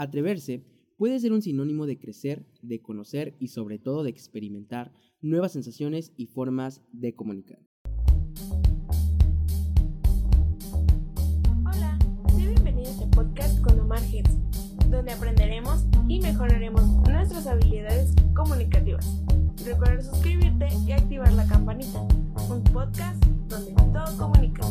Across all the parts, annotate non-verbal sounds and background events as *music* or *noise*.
Atreverse puede ser un sinónimo de crecer, de conocer y sobre todo de experimentar nuevas sensaciones y formas de comunicar. Hola, soy bienvenido a este podcast con Omar Hits, donde aprenderemos y mejoraremos nuestras habilidades comunicativas. Recuerda suscribirte y activar la campanita. Un podcast donde todo comunica.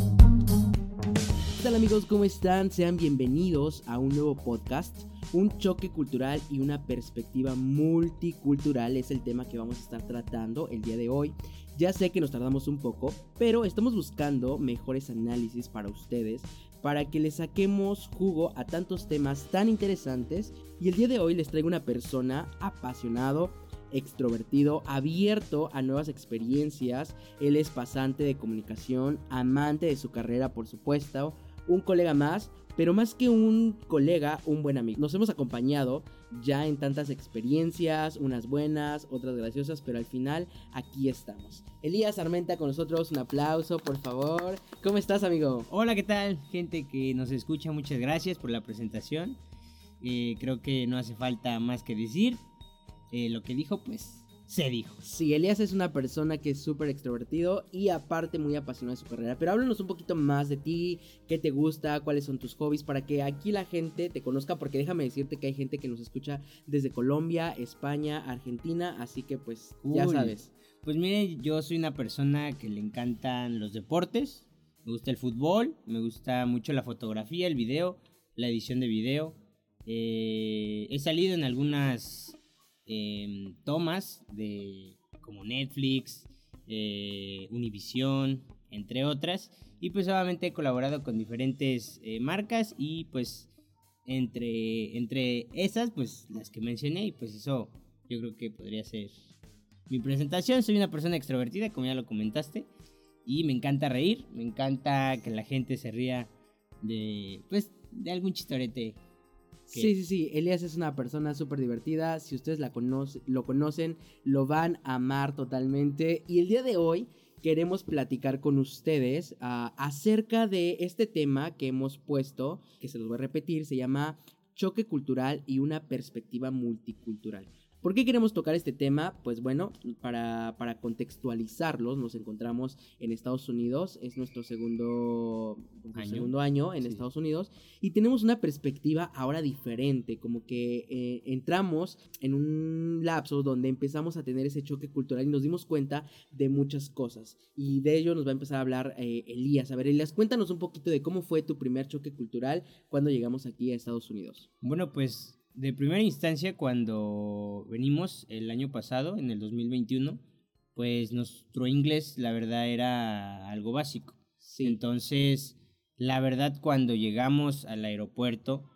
¿Qué tal amigos? ¿Cómo están? Sean bienvenidos a un nuevo podcast. Un choque cultural y una perspectiva multicultural es el tema que vamos a estar tratando el día de hoy. Ya sé que nos tardamos un poco, pero estamos buscando mejores análisis para ustedes, para que les saquemos jugo a tantos temas tan interesantes. Y el día de hoy les traigo una persona apasionado, extrovertido, abierto a nuevas experiencias. Él es pasante de comunicación, amante de su carrera, por supuesto, un colega más, pero más que un colega, un buen amigo. Nos hemos acompañado ya en tantas experiencias, unas buenas, otras graciosas, pero al final aquí estamos. Elías Armenta con nosotros, un aplauso, por favor. ¿Cómo estás, amigo? Hola, ¿qué tal? Gente que nos escucha, muchas gracias por la presentación. Eh, creo que no hace falta más que decir. Eh, lo que dijo, pues se dijo. Sí, Elías es una persona que es súper extrovertido y aparte muy apasionado de su carrera. Pero háblanos un poquito más de ti, qué te gusta, cuáles son tus hobbies, para que aquí la gente te conozca, porque déjame decirte que hay gente que nos escucha desde Colombia, España, Argentina, así que pues ya sabes. Pues mire, yo soy una persona que le encantan los deportes, me gusta el fútbol, me gusta mucho la fotografía, el video, la edición de video. Eh, he salido en algunas em, tomas de como Netflix, eh, Univision, entre otras. Y pues obviamente he colaborado con diferentes eh, marcas y pues entre, entre esas pues las que mencioné y pues eso yo creo que podría ser mi presentación. Soy una persona extrovertida como ya lo comentaste y me encanta reír, me encanta que la gente se ría de pues de algún chistorete. Sí, sí, sí, Elías es una persona súper divertida, si ustedes la conoce- lo conocen, lo van a amar totalmente. Y el día de hoy queremos platicar con ustedes ah, acerca de este tema que hemos puesto, que se los voy a repetir, se llama choque cultural y una perspectiva multicultural. ¿Por qué queremos tocar este tema? Pues bueno, para, para contextualizarlos, nos encontramos en Estados Unidos, es nuestro segundo Año. segundo año en Sí. Estados Unidos y tenemos una perspectiva ahora diferente, como que eh, entramos en un lapso donde empezamos a tener ese choque cultural y nos dimos cuenta de muchas cosas. Y de ello nos va a empezar a hablar eh, Elías. A ver, Elías, cuéntanos un poquito de cómo fue tu primer choque cultural cuando llegamos aquí a Estados Unidos. Bueno, pues de primera instancia cuando venimos el año pasado, en el 2021, pues nuestro inglés la verdad era algo básico. Sí, Entonces, la verdad cuando llegamos al aeropuerto,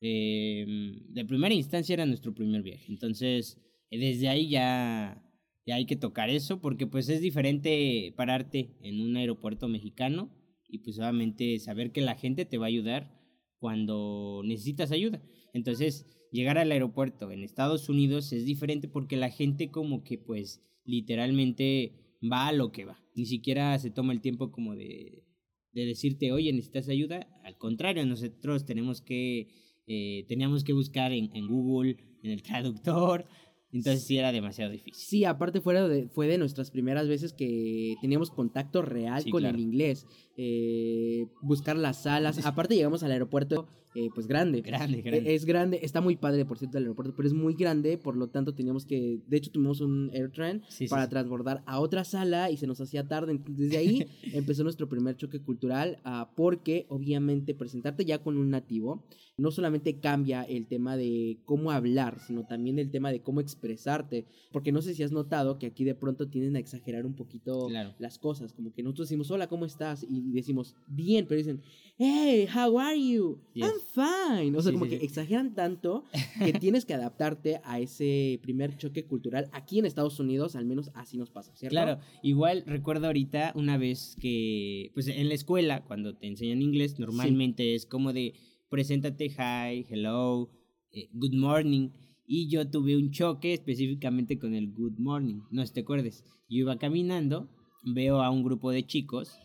eh, de primera instancia era nuestro primer viaje. Entonces, desde ahí ya, ya hay que tocar eso porque pues es diferente pararte en un aeropuerto mexicano y pues obviamente saber que la gente te va a ayudar cuando necesitas ayuda. Entonces, llegar al aeropuerto en Estados Unidos es diferente porque la gente como que pues literalmente va a lo que va. Ni siquiera se toma el tiempo como de, de decirte, oye, necesitas ayuda. Al contrario, nosotros tenemos que, eh, teníamos que buscar en, en Google, en el *laughs* traductor. Entonces sí era demasiado difícil. Sí, aparte fuera de, fue de nuestras primeras veces que teníamos contacto real Sí, con claro. el inglés. Eh, buscar las salas. *laughs* Aparte llegamos al aeropuerto eh, pues grande. Grande, Eh, grande. Es grande, está muy padre por cierto el aeropuerto, pero es muy grande, por lo tanto teníamos que, de hecho tuvimos un AirTran Sí, para sí. transbordar a otra sala y se nos hacía tarde. Entonces, Desde ahí *laughs* empezó nuestro primer choque cultural, ah, porque obviamente presentarte ya con un nativo no solamente cambia el tema de cómo hablar, sino también el tema de cómo expresarte, porque no sé si has notado que aquí de pronto tienden a exagerar un poquito Claro. las cosas, como que nosotros decimos, hola, ¿cómo estás? Y decimos, bien, pero dicen, hey, how are you? Yes. I'm fine. O sea, Sí, como sí, que sí. exageran tanto que *laughs* tienes que adaptarte a ese primer choque cultural. Aquí en Estados Unidos, al menos así nos pasa, ¿cierto? Claro, igual recuerdo ahorita una vez que, pues en la escuela, cuando te enseñan inglés, normalmente es como de, preséntate, hi, hello, eh, good morning. Y yo tuve un choque específicamente con el good morning, no sé si te acuerdes. Yo iba caminando, veo a un grupo de chicos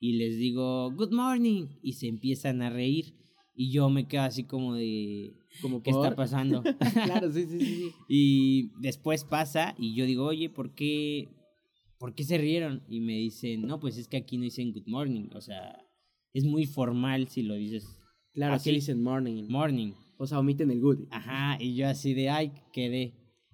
y les digo, good morning, y se empiezan a reír. Y yo me quedo así como de, Como ¿qué está pasando? *laughs* claro, sí, sí, sí, sí. *laughs* y después pasa y yo digo, oye, ¿por qué, ¿por qué se rieron? Y me dicen, no, pues es que aquí no dicen good morning, o sea, es muy formal si lo dices Claro, Así. aquí dicen morning. morning. o sea, omiten el good. Ajá, y yo así de, ay, quedé.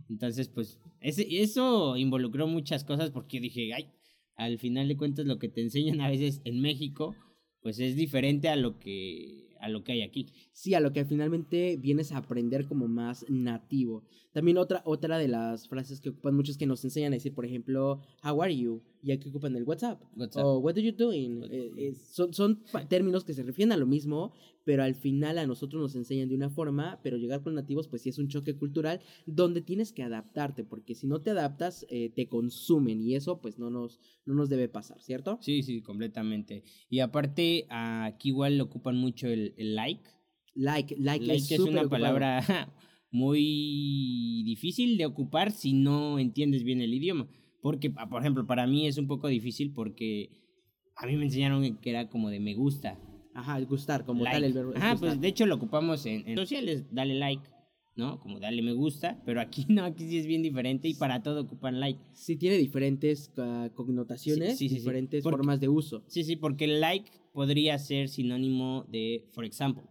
Entonces, pues, ese, eso involucró muchas cosas porque dije, ay, al final de cuentas lo que te enseñan a veces en México, pues es diferente a lo que, a lo que hay aquí. Sí, a lo que finalmente vienes a aprender como más nativo. También otra, otra de las frases que ocupan muchos que nos enseñan a decir, por ejemplo, how are you? Y aquí ocupan el WhatsApp. WhatsApp. O what are you doing? Eh, eh, son son términos que se refieren a lo mismo, pero al final a nosotros nos enseñan de una forma, pero llegar con nativos pues sí es un choque cultural donde tienes que adaptarte, porque si no te adaptas eh, te consumen y eso pues no nos, no nos debe pasar, ¿cierto? Sí, sí, completamente. Y aparte, aquí igual ocupan mucho el, el like. Like, like, Like es, una ocupado. palabra *laughs* muy difícil de ocupar si no entiendes bien el idioma. Porque, por ejemplo, para mí es un poco difícil porque a mí me enseñaron que era como de me gusta. Ajá, el gustar, como like. tal el verbo. Ajá, gustar. pues de hecho lo ocupamos en, en sociales, dale like, ¿no? Como dale me gusta, pero aquí *laughs* no, aquí sí es bien diferente y para todo ocupan like. Sí, tiene diferentes ah, connotaciones, Sí, sí, diferentes Porque- formas de uso. Sí, sí, porque like podría ser sinónimo de for example.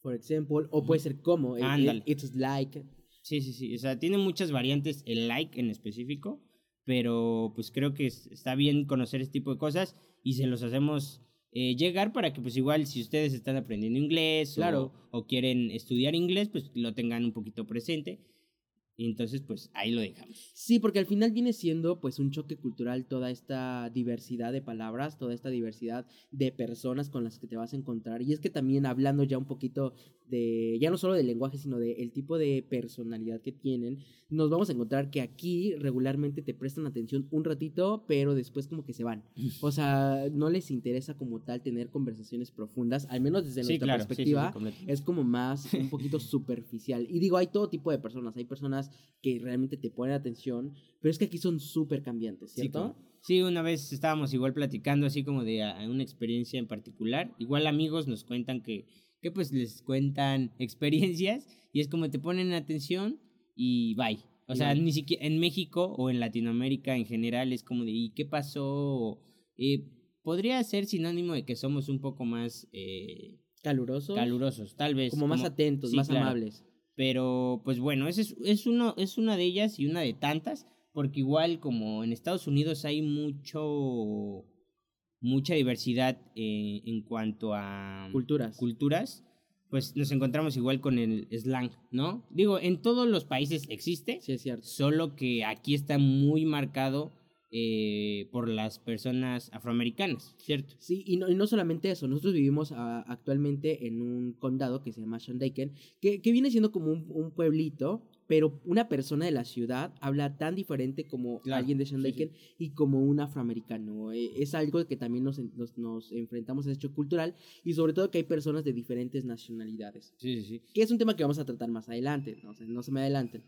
Por ejemplo, o puede ser como, el Ándale. it's like. Sí, sí, sí. O sea, tiene muchas variantes el like en específico, pero pues creo que es- está bien conocer este tipo de cosas y se los hacemos eh, llegar para que pues igual si ustedes están aprendiendo inglés Claro. o, o quieren estudiar inglés, pues lo tengan un poquito presente. Y entonces pues ahí lo dejamos. Sí, porque al final viene siendo pues un choque cultural toda esta diversidad de palabras, toda esta diversidad de personas con las que te vas a encontrar. Y es que también hablando ya un poquito de, ya no solo del lenguaje, sino del tipo de personalidad que tienen, nos vamos a encontrar que aquí regularmente te prestan atención un ratito, pero después como que se van. *laughs* O sea, no les interesa como tal tener conversaciones profundas, al menos desde Sí, nuestra claro. sí, sí, sí, perspectiva. es como más, un poquito *laughs* superficial. Y digo, hay todo tipo de personas. Hay personas que realmente te ponen atención, pero es que aquí son súper cambiantes, ¿cierto? Sí, una vez estábamos igual platicando así como de a- una experiencia en particular. Igual amigos nos cuentan que, que pues les cuentan *laughs* experiencias y es como te ponen atención y bye. O sea, ni siquiera en México o en Latinoamérica en general es como de ¿y qué pasó? Eh, podría ser sinónimo de que somos un poco más eh, Calurosos. calurosos, tal vez. como más atentos, sí, más claro. amables. Pero, pues bueno, ese es, es, uno, es una de ellas y una de tantas, porque igual como en Estados Unidos hay mucho, mucha diversidad eh, en cuanto a Culturas. culturas, pues nos encontramos igual con el slang, ¿no? Digo, en todos los países existe, sí, es cierto. solo que aquí está muy marcado eh, por las personas afroamericanas, ¿cierto? Sí, y no, y no solamente eso, nosotros vivimos ah, actualmente en un condado que se llama Shandaken, que, que viene siendo como un, un pueblito, pero una persona de la ciudad habla tan diferente como Claro, alguien de sí, Shandaken y como un afroamericano. Eh, Es algo que también nos, nos, nos enfrentamos a ese hecho cultural y sobre todo que hay personas de diferentes nacionalidades. Sí, sí, sí. Que es un tema que vamos a tratar más adelante, ¿no? O sea, no se me adelanten.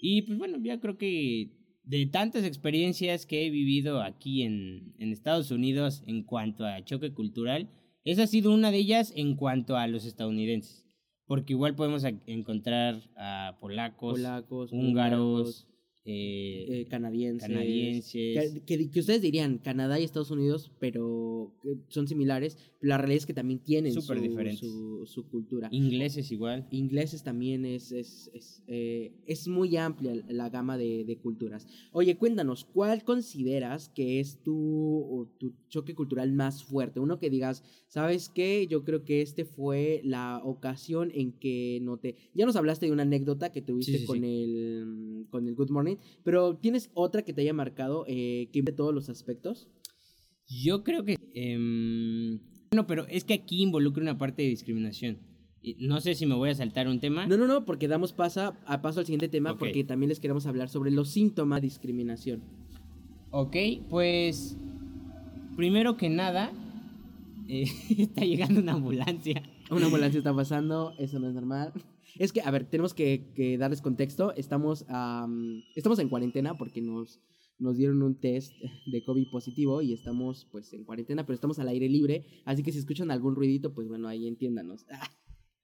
Y pues bueno, ya creo que de tantas experiencias que he vivido aquí en, en Estados Unidos en cuanto a choque cultural, esa ha sido una de ellas en cuanto a los estadounidenses. Porque igual podemos encontrar a polacos, Polacos, húngaros, eh, eh, canadienses. canadienses. Que, que- que ustedes dirían Canadá y Estados Unidos, pero son similares. La realidad es que también tienen su, diferentes. su, su cultura. ingleses igual. Ingleses también es, es, es, eh, es muy amplia la gama de, de culturas. Oye, cuéntanos, ¿cuál consideras que es tu, o tu choque cultural más fuerte? Uno que digas, ¿sabes qué? Yo creo que este fue la ocasión en que noté. Ya nos hablaste de una anécdota que tuviste Sí, sí, con, sí. El, con el Good Morning, pero ¿tienes otra que te haya marcado eh, que de todos los aspectos? Yo creo que... em, bueno, pero es que aquí involucra una parte de discriminación. No sé si me voy a saltar un tema. No, no, no, porque damos pasa, a paso al siguiente tema Ok. porque también les queremos hablar sobre los síntomas de discriminación. Ok, pues primero que nada, eh, *laughs* está llegando una ambulancia. Una ambulancia está pasando, eso no es normal. Es que, a ver, tenemos que, darles contexto. Estamos, am, estamos en cuarentena porque nos, nos dieron un test de COVID positivo y estamos pues en cuarentena, pero estamos al aire libre, así que si escuchan algún ruidito, pues bueno, ahí entiéndanos.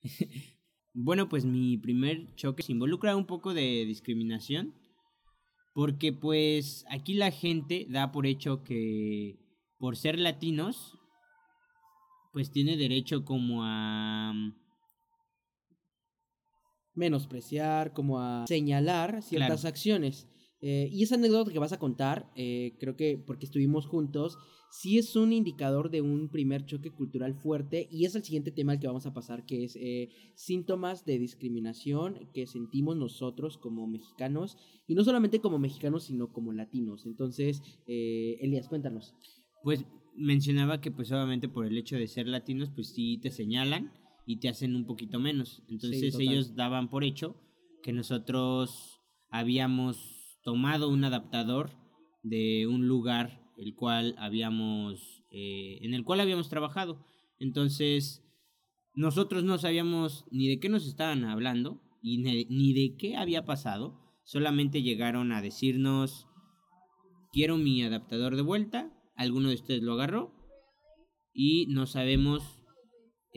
*laughs* bueno, pues mi primer choque se involucra un poco de discriminación, porque pues aquí la gente da por hecho que por ser latinos, pues tiene derecho como a menospreciar, como a señalar ciertas acciones. Eh, y esa anécdota que vas a contar, eh, creo que porque estuvimos juntos, sí es un indicador de un primer choque cultural fuerte y es el siguiente tema al que vamos a pasar, que es eh, síntomas de discriminación que sentimos nosotros como mexicanos, y no solamente como mexicanos, sino como latinos. Entonces, Elías, cuéntanos. Pues mencionaba que pues obviamente por el hecho de ser latinos, pues sí te señalan y te hacen un poquito menos. Entonces ellos daban por hecho que nosotros habíamos tomado un adaptador de un lugar el cual habíamos eh, en el cual habíamos trabajado. Entonces nosotros no sabíamos ni de qué nos estaban hablando y ni de qué había pasado. Solamente llegaron a decirnos quiero mi adaptador de vuelta. Alguno de ustedes lo agarró y no sabemos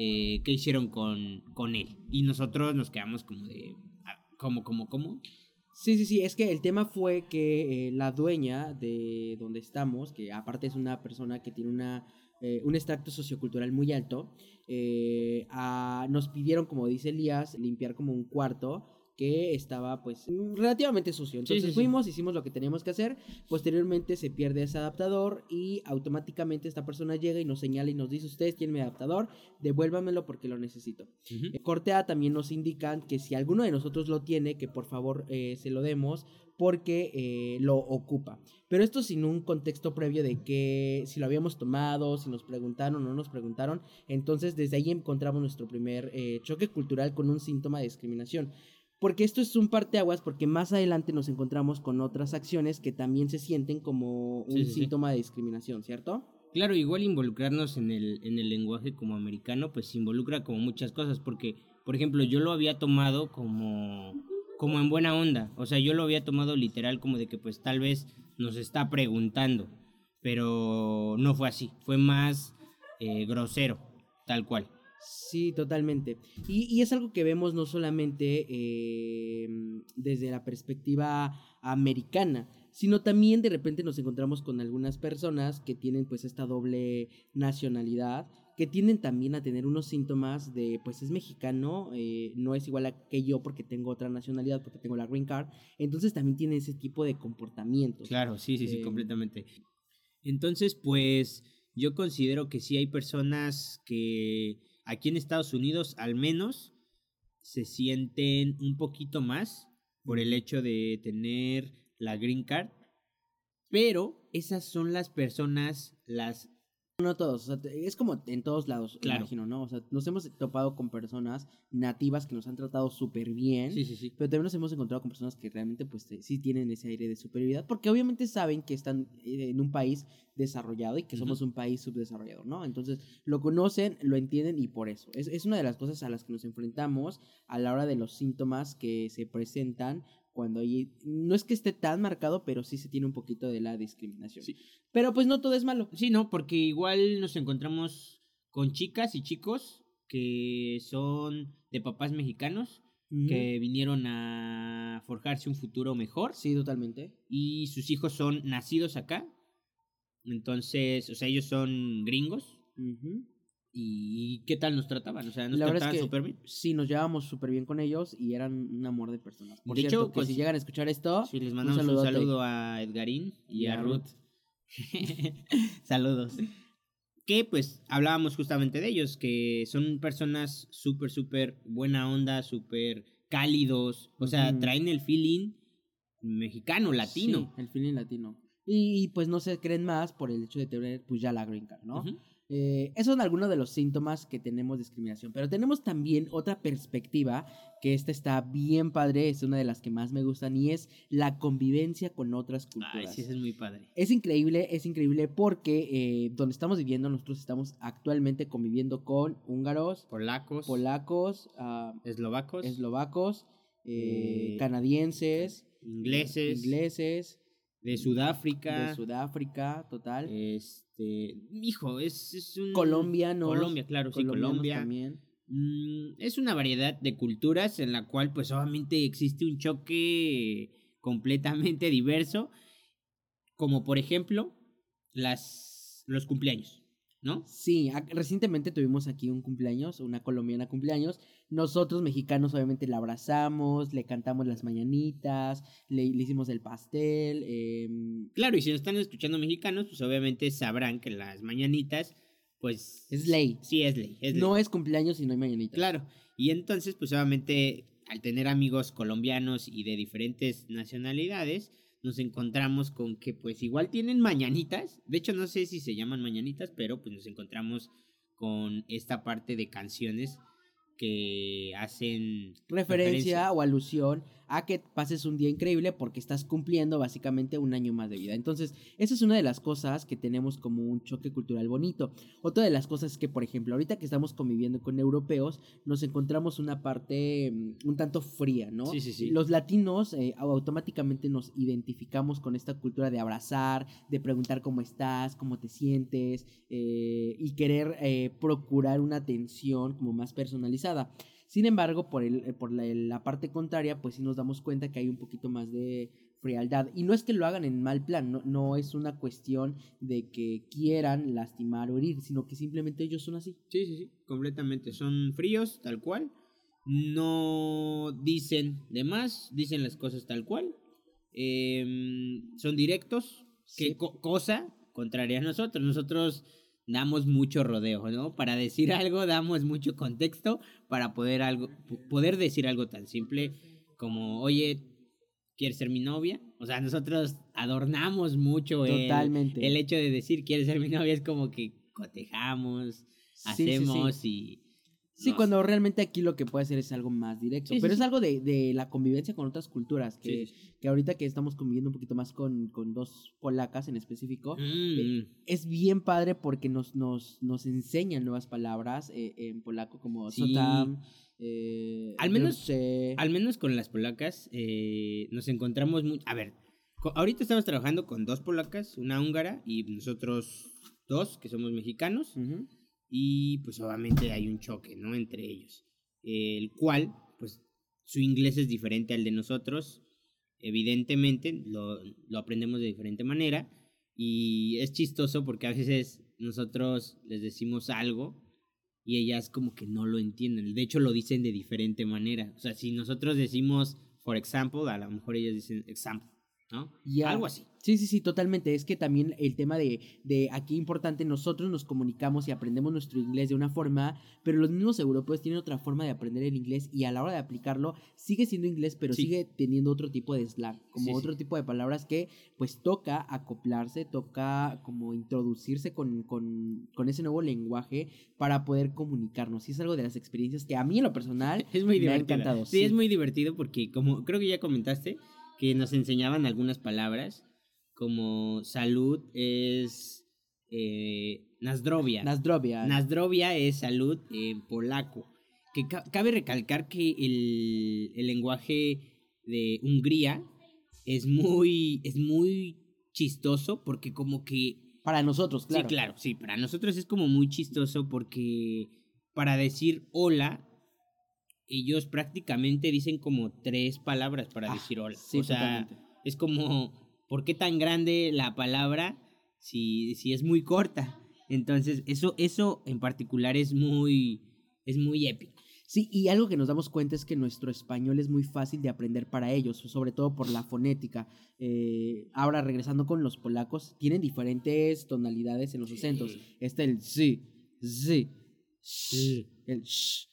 eh, qué hicieron con, con él. Y nosotros nos quedamos como de, ah, ¿cómo, cómo, cómo? Sí, sí, sí, es que el tema fue que eh, la dueña de donde estamos, que aparte es una persona que tiene una, eh, un extracto sociocultural muy alto, nos pidieron, como dice Elías, limpiar como un cuarto que estaba pues relativamente sucio. Entonces fuimos, hicimos lo que teníamos que hacer, posteriormente se pierde ese adaptador y automáticamente esta persona llega y nos señala y nos dice, ustedes tienen mi adaptador, devuélvamelo porque lo necesito. Uh Cortea también nos indican que si alguno de nosotros lo tiene, que por favor eh, se lo demos porque eh, lo ocupa. Pero esto sin un contexto previo de que si lo habíamos tomado, si nos preguntaron o no nos preguntaron. Entonces desde ahí encontramos nuestro primer choque cultural con un síntoma de discriminación. Porque esto es un parteaguas porque más adelante nos encontramos con otras acciones que también se sienten como un síntoma de discriminación, ¿cierto? Claro, igual involucrarnos en el, en el lenguaje como americano, pues involucra como muchas cosas, porque, por ejemplo, yo lo había tomado como, como en buena onda, o sea, yo lo había tomado literal como de que pues tal vez nos está preguntando, pero no fue así, fue más eh, grosero, tal cual. Sí, totalmente. Y, es algo que vemos no solamente eh, desde la perspectiva americana, sino también de repente nos encontramos con algunas personas que tienen pues esta doble nacionalidad, que tienden también a tener unos síntomas de pues es mexicano, eh, no es igual a que yo porque tengo otra nacionalidad, porque tengo la green card, entonces también tiene ese tipo de comportamientos. Claro, sí, sí, sí, eh, completamente. Entonces, pues yo considero que sí hay personas que aquí en Estados Unidos al menos se sienten un poquito más por el hecho de tener la green card, pero esas son las personas, las no todos, o sea, es como en todos lados, claro. imagino, ¿no? O sea, nos hemos topado con personas nativas que nos han tratado súper bien, sí, sí, sí. pero también nos hemos encontrado con personas que realmente, pues, sí tienen ese aire de superioridad, porque obviamente saben que están eh, en un país desarrollado y que somos un país subdesarrollado, ¿no? Entonces, lo conocen, lo entienden y por eso. Es, es una de las cosas a las que nos enfrentamos a la hora de los síntomas que se presentan cuando ahí no es que esté tan marcado, pero sí se tiene un poquito de la discriminación. Sí. Pero pues no todo es malo. Sí, no, porque igual nos encontramos con chicas y chicos que son de papás mexicanos que vinieron a forjarse un futuro mejor. Sí, totalmente. Y sus hijos son nacidos acá. Entonces, o sea, ellos son gringos. ¿Y qué tal nos trataban? O sea, nos trataban súper bien. Sí, nos llevábamos súper bien con ellos y eran un amor de personas. Por de hecho, pues, si llegan a escuchar esto, sí, les mandamos un, saludo a Edgarín y, a, Ruth. *laughs* Saludos. Que pues hablábamos justamente de ellos, que son personas súper, súper buena onda, súper cálidos. O sea, traen el feeling mexicano, latino. Sí, el feeling latino. Y pues no se creen más por el hecho de tener pues ya la green card, ¿no? Eh, esos son algunos de los síntomas que tenemos de discriminación, pero tenemos también otra perspectiva que esta está bien padre, es una de las que más me gustan y es la convivencia con otras culturas. Ay, sí, es muy padre. Es increíble, es increíble porque eh, donde estamos viviendo, nosotros estamos actualmente conviviendo con húngaros, polacos, polacos, uh, eslovacos, eslovacos, eh, canadienses, ingleses, ingleses de Sudáfrica. De Sudáfrica, total. Este, hijo, es, es un... Colombianos. Colombia, claro, sí, Colombia. También. Mm, es una variedad de culturas en la cual pues obviamente existe un choque completamente *laughs* diverso, como por ejemplo las, los cumpleaños, ¿no? Sí, recientemente tuvimos aquí un cumpleaños, una colombiana cumpleaños. Nosotros mexicanos obviamente la abrazamos, le cantamos las mañanitas, le, le hicimos el pastel. em, Claro, y si nos están escuchando mexicanos, pues obviamente sabrán que las mañanitas, pues... Es ley. Sí, es ley. Es ley. no es cumpleaños si no hay mañanitas. Claro, y entonces, pues obviamente, al tener amigos colombianos y de diferentes nacionalidades, nos encontramos con que pues igual tienen mañanitas. De hecho, no sé si se llaman mañanitas, pero pues nos encontramos con esta parte de canciones que hacen Referencia o alusión a que pases un día increíble porque estás cumpliendo básicamente un año más de vida. Entonces, esa es una de las cosas que tenemos como un choque cultural bonito. Otra de las cosas es que, por ejemplo, ahorita que estamos conviviendo con europeos, nos encontramos una parte mm, un tanto fría, ¿no? Sí, sí, sí. Los latinos eh, au- automáticamente nos identificamos con esta cultura de abrazar, de preguntar cómo estás, cómo te sientes eh, y querer eh, procurar una atención como más personalizada. Sin embargo, por, el, eh, por la, la parte contraria, pues sí nos damos cuenta que hay un poquito más de frialdad. Y no es que lo hagan en mal plan, no, no es una cuestión de que quieran lastimar o herir, sino que simplemente ellos son así. Sí, sí, sí, completamente. Son fríos, tal cual. No dicen de más, dicen las cosas tal cual. Em, son directos, Sí. que co- cosa contraria a nosotros. Nosotros damos mucho rodeo, ¿no? Para decir *laughs* algo damos mucho contexto para poder algo poder decir algo tan simple como, "Oye, ¿quieres ser mi novia?" O sea, nosotros adornamos mucho el- Totalmente. el hecho de decir quieres ser mi novia es como que cotejamos, Sí, sí, sí. hacemos y... Sí, no cuando realmente aquí lo que puede hacer es algo más directo. Sí, sí, pero es sí. algo de, de la convivencia con otras culturas. Que, Sí, sí, que ahorita que estamos conviviendo un poquito más con, con dos polacas en específico, Mm, eh, es bien padre porque nos, nos, nos enseñan nuevas palabras eh, en polaco como Sí. sotam. eh, Al menos- dobrze. Al menos con las polacas eh, nos encontramos muy... A ver, ahorita estamos trabajando con dos polacas, una húngara y nosotros dos, que somos mexicanos, Ujú. Y pues obviamente hay un choque, ¿no? Entre ellos, el cual, pues su inglés es diferente al de nosotros, evidentemente lo, lo aprendemos de diferente manera, y es chistoso porque a veces nosotros les decimos algo y ellas como que no lo entienden. De hecho, lo dicen de diferente manera. O sea, si nosotros decimos, for example, a lo mejor ellas dicen example, ¿no? Algo así. Sí, sí, sí, totalmente. Es que también el tema de, de aquí importante, nosotros nos comunicamos y aprendemos nuestro inglés de una forma, pero los mismos europeos tienen otra forma de aprender el inglés y a la hora de aplicarlo sigue siendo inglés, pero Sí. sigue teniendo otro tipo de slang, como Sí, sí. otro tipo de palabras que pues toca acoplarse, toca como introducirse con, con, con ese nuevo lenguaje para poder comunicarnos. Y es algo de las experiencias que a mí en lo personal *laughs* Es muy me ha divertido. encantado. Sí, es muy divertido porque como creo que ya comentaste que nos enseñaban algunas palabras como salud es eh, Nazdrovia. Nazdrovia. Nazdrovia es salud en polaco. Que ca- cabe recalcar que el, el lenguaje de Hungría es muy, es muy chistoso porque como que para nosotros, claro. Sí, claro, sí, para nosotros es como muy chistoso porque para decir hola, ellos prácticamente dicen como tres palabras para Ah, decir hola. sí, o sea, totalmente. es como, ¿por qué tan grande la palabra si, si es muy corta? Entonces, eso, eso en particular es muy, es muy épico. Sí, y algo que nos damos cuenta es que nuestro español es muy fácil de aprender para ellos, sobre todo por la fonética. Eh, ahora, regresando con los polacos, tienen diferentes tonalidades en los acentos. Está el sí, sí, sh, el sh.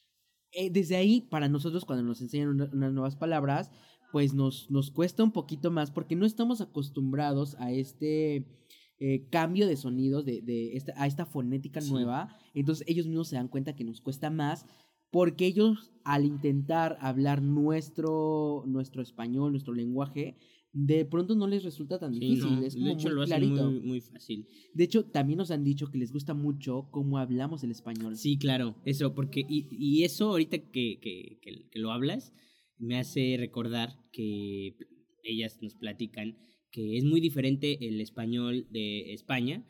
Eh, desde ahí, para nosotros, cuando nos enseñan una- unas nuevas palabras, pues nos, nos cuesta un poquito más porque no estamos acostumbrados a este eh, cambio de sonidos, de, de esta, a esta fonética Sí. nueva. Entonces ellos mismos se dan cuenta que nos cuesta más porque ellos al intentar hablar nuestro, nuestro español, nuestro lenguaje, de pronto no les resulta tan Sí, difícil, no, es de hecho, muy lo hacen muy, muy fácil. De hecho, también nos han dicho que les gusta mucho cómo hablamos el español. Sí, claro, eso, porque, y, y eso ahorita que, que, que, que lo hablas, me hace recordar que ellas nos platican que es muy diferente el español de España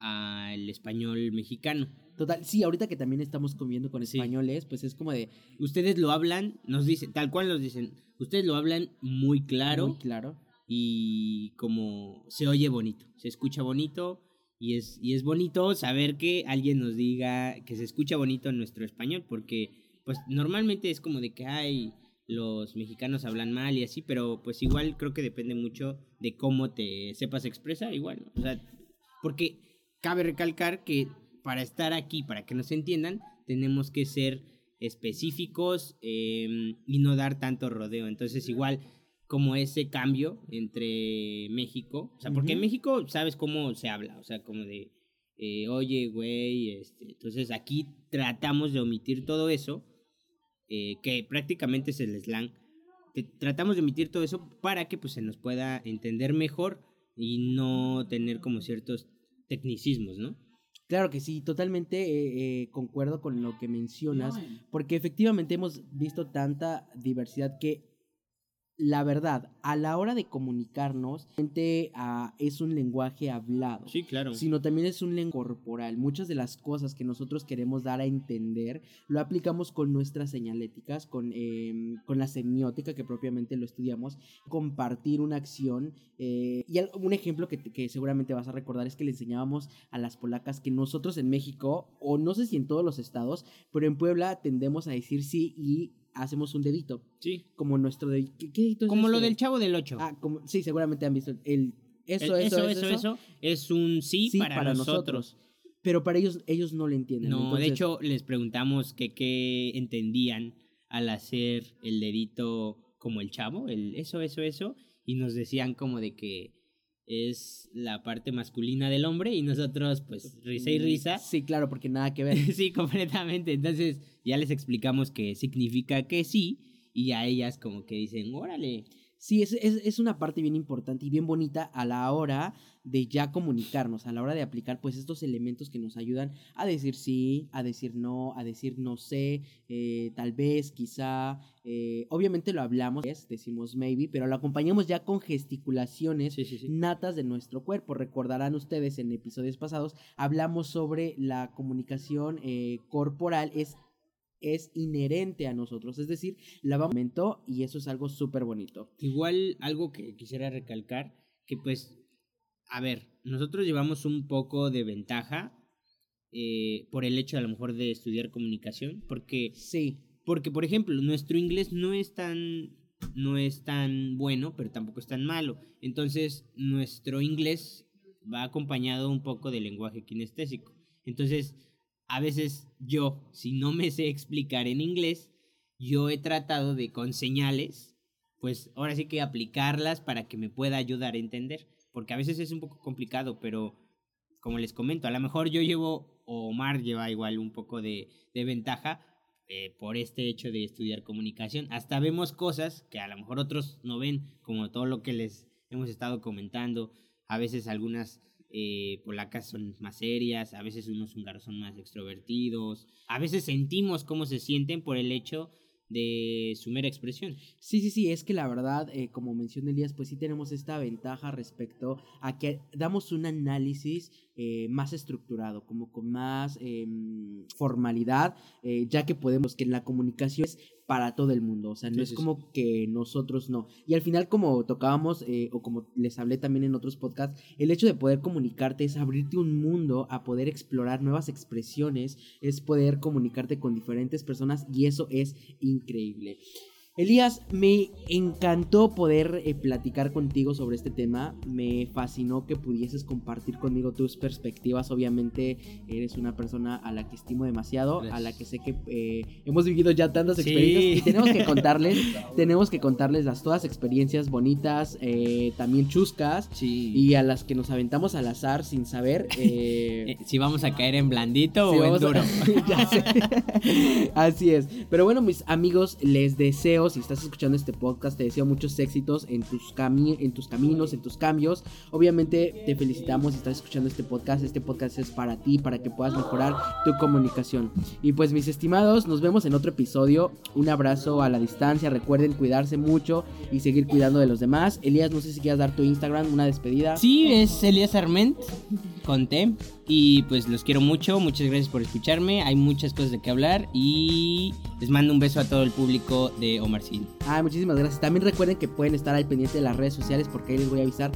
al español mexicano. Total, sí, ahorita que también estamos conviviendo con Sí. españoles, pues es como de Ustedes lo hablan, nos dicen, tal cual nos dicen, ustedes lo hablan muy claro muy claro. y como se oye bonito, se escucha bonito y es, y es bonito saber que alguien nos diga que se escucha bonito en nuestro español, porque pues normalmente es como de que hay los mexicanos hablan mal y así, pero pues igual creo que depende mucho de cómo te sepas expresar igual, o sea, porque cabe recalcar que para estar aquí, para que nos entiendan, tenemos que ser específicos eh, y no dar tanto rodeo. Entonces, igual como ese cambio entre México, o sea, porque en. México sabes cómo se habla, o sea, como de, eh, oye, güey, este, entonces aquí tratamos de omitir todo eso, eh, que prácticamente es el slang, Te- tratamos de omitir todo eso para que pues se nos pueda entender mejor y no tener como ciertos tecnicismos, ¿no? Claro que sí, totalmente eh, eh, concuerdo con lo que mencionas, porque efectivamente hemos visto tanta diversidad que la verdad, a la hora de comunicarnos, gente, ah, es un lenguaje hablado. Sí, claro. sino también es un lenguaje corporal. Muchas de las cosas que nosotros queremos dar a entender lo aplicamos con nuestras señaléticas, con, em, con la semiótica que propiamente lo estudiamos, compartir una acción. eh, y un ejemplo que, que seguramente vas a recordar es que le enseñábamos a las polacas que nosotros en México, o no sé si en todos los estados, pero en Puebla tendemos a decir sí y hacemos un dedito, Sí. como nuestro dedito. ¿Qué, qué dedito es Como lo este? del chavo del 8. Ah, como, sí, seguramente han visto el... Eso, eso, eso, eso, eso, es un sí, sí para, nosotros. Pero para ellos, ellos no lo entienden. No, de hecho les preguntamos que qué entendían al hacer el dedito como el chavo, el eso, eso, eso, y nos decían como de que es la parte masculina del hombre y nosotros pues risa y risa. Sí, claro, porque nada que ver. *laughs* Sí, completamente. Entonces ya les explicamos que significa que sí y a ellas como que dicen, órale. Sí, es, es, es una parte bien importante y bien bonita a la hora de ya comunicarnos, a la hora de aplicar pues estos elementos que nos ayudan a decir sí, a decir no, a decir no sé, eh, tal vez, quizá. eh, obviamente lo hablamos, decimos maybe, pero lo acompañamos ya con gesticulaciones Sí, sí, sí. natas de nuestro cuerpo. Recordarán ustedes en episodios pasados, hablamos sobre la comunicación eh, corporal, es, es inherente a nosotros, es decir, la vamos y eso es algo súper bonito. Igual algo que quisiera recalcar, que pues, a ver, nosotros llevamos un poco de ventaja eh, por el hecho a lo mejor de estudiar comunicación, porque, Sí, porque por ejemplo, nuestro inglés no es tan no es tan bueno, pero tampoco es tan malo. Entonces, nuestro inglés va acompañado un poco del lenguaje kinestésico. Entonces, a veces yo, si no me sé explicar en inglés, yo he tratado de con señales, pues ahora sí que aplicarlas para que me pueda ayudar a entender. Porque a veces es un poco complicado, pero como les comento, a lo mejor yo llevo, o Omar lleva igual un poco de, de ventaja eh, por este hecho de estudiar comunicación. Hasta vemos cosas que a lo mejor otros no ven, como todo lo que les hemos estado comentando. A veces algunas eh, polacas son más serias, a veces unos húngaros son más extrovertidos, a veces sentimos cómo se sienten por el hecho de su mera expresión. sí, sí, sí, es que la verdad, eh, como mencionó Elías, pues sí tenemos esta ventaja respecto a que damos un análisis eh, más estructurado, como con más em, formalidad, eh, ya que podemos, que en la comunicación es para todo el mundo, o sea, no Sí, es sí, como que nosotros no. Y al final, como tocábamos, eh, o como les hablé también en otros podcasts, el hecho de poder comunicarte es abrirte un mundo a poder explorar nuevas expresiones, es poder comunicarte con diferentes personas y eso es increíble. Elías, me encantó poder eh, platicar contigo sobre este tema. Me fascinó que pudieses compartir conmigo tus perspectivas. Obviamente eres una persona a la que estimo demasiado, Gracias. a la que sé que eh, hemos vivido ya tantas Sí. experiencias y tenemos que *laughs* contarles, tenemos que contarles las todas experiencias bonitas, eh, también chuscas Sí. y a las que nos aventamos al azar sin saber. *laughs* si vamos a caer en blandito Sí, o en a- duro. *laughs* Ya sé. Así es. Pero bueno, mis amigos, les deseo si estás escuchando este podcast, te deseo muchos éxitos en tus, cami en tus caminos, en tus cambios. Obviamente te felicitamos si estás escuchando este podcast. Este podcast es para ti, para que puedas mejorar tu comunicación. Y pues mis estimados, nos vemos en otro episodio. Un abrazo a la distancia. Recuerden cuidarse mucho y seguir cuidando de los demás. Elías, no sé si quieras dar tu Instagram, una despedida. Sí, es Elías Arment, conté. Y pues los quiero mucho, muchas gracias por escucharme. Hay muchas cosas de qué hablar y les mando un beso a todo el público de Omar Cine. Ah, muchísimas gracias. También recuerden que pueden estar al pendiente de las redes sociales porque ahí les voy a avisar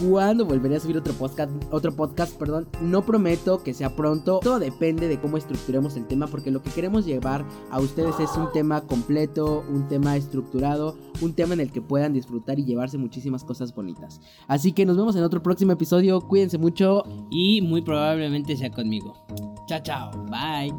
cuándo volveré a subir otro podcast, otro podcast, perdón. No prometo que sea pronto. Todo depende de cómo estructuremos el tema, porque lo que queremos llevar a ustedes es un tema completo, un tema estructurado, un tema en el que puedan disfrutar y llevarse muchísimas cosas bonitas. Así que nos vemos en otro próximo episodio. Cuídense mucho y muy probablemente sea conmigo. Chao, chao. Bye.